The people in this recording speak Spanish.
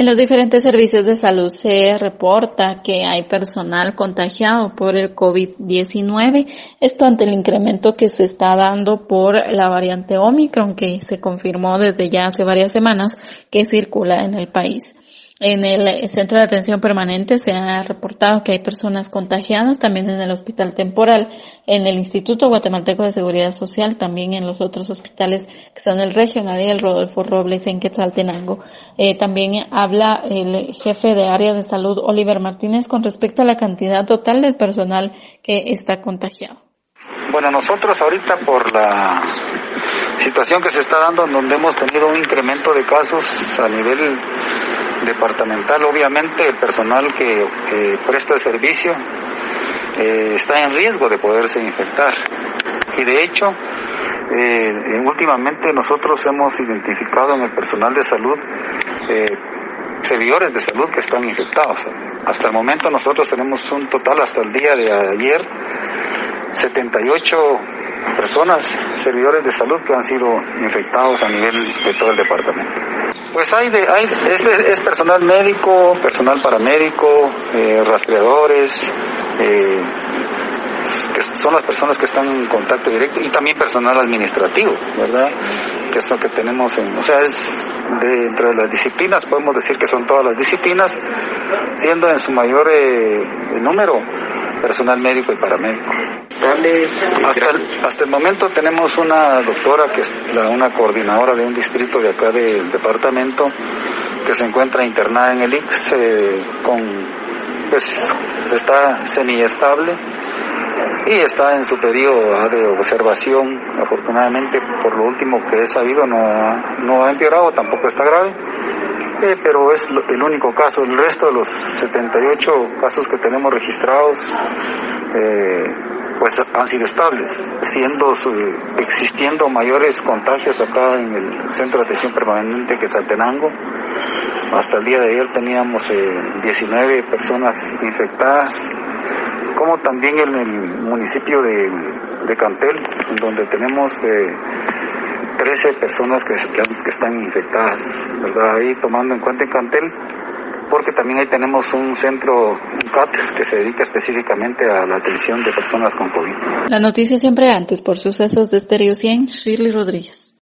En los diferentes servicios de salud se reporta que hay personal contagiado por el COVID-19, esto ante el incremento que se está dando por la variante Omicron que se confirmó desde ya hace varias semanas que circula en el país. En el centro de atención permanente se ha reportado que hay personas contagiadas, también en el hospital temporal, en el Instituto Guatemalteco de Seguridad Social, también en los otros hospitales que son el regional y el Rodolfo Robles en Quetzaltenango. Eh, también habla el jefe de área de salud, Oliver Martínez, con respecto a la cantidad total del personal que está contagiado. Bueno, nosotros ahorita por la situación que se está dando, en donde hemos tenido un incremento de casos a nivel departamental, obviamente el personal que, presta el servicio eh, está en riesgo de poderse infectar. Y de hecho, eh, últimamente nosotros hemos identificado en el personal de salud eh, servidores de salud que están infectados. Hasta el momento nosotros tenemos un total hasta el día de ayer 78 personas, servidores de salud que han sido infectados a nivel de todo el departamento. Pues hay, de, hay es, personal médico, personal paramédico, eh, rastreadores, eh, que son las personas que están en contacto directo y también personal administrativo, ¿verdad? Que es lo que tenemos en, o sea, es de entre las disciplinas, podemos decir que son todas las disciplinas, siendo en su mayor eh, número personal médico y paramédico. Hasta el, hasta el momento tenemos una doctora que es una coordinadora de un distrito de acá del departamento que se encuentra internada en el IX eh, con pues está semiestable y está en su periodo de observación. Afortunadamente, por lo último que he sabido, no no ha empeorado, tampoco está grave pero es el único caso. El resto de los 78 casos que tenemos registrados, eh, pues han sido estables, siendo existiendo mayores contagios acá en el centro de atención permanente que Saltenango. Hasta el día de ayer teníamos 19 eh, personas infectadas, como también en el municipio de, de Cantel, donde tenemos eh, 13 personas que, que, están infectadas, ¿verdad? Ahí tomando en cuenta en Cantel, porque también ahí tenemos un centro, un CAT, que se dedica específicamente a la atención de personas con COVID. La noticia siempre antes por sucesos de Stereo 100, Shirley Rodríguez.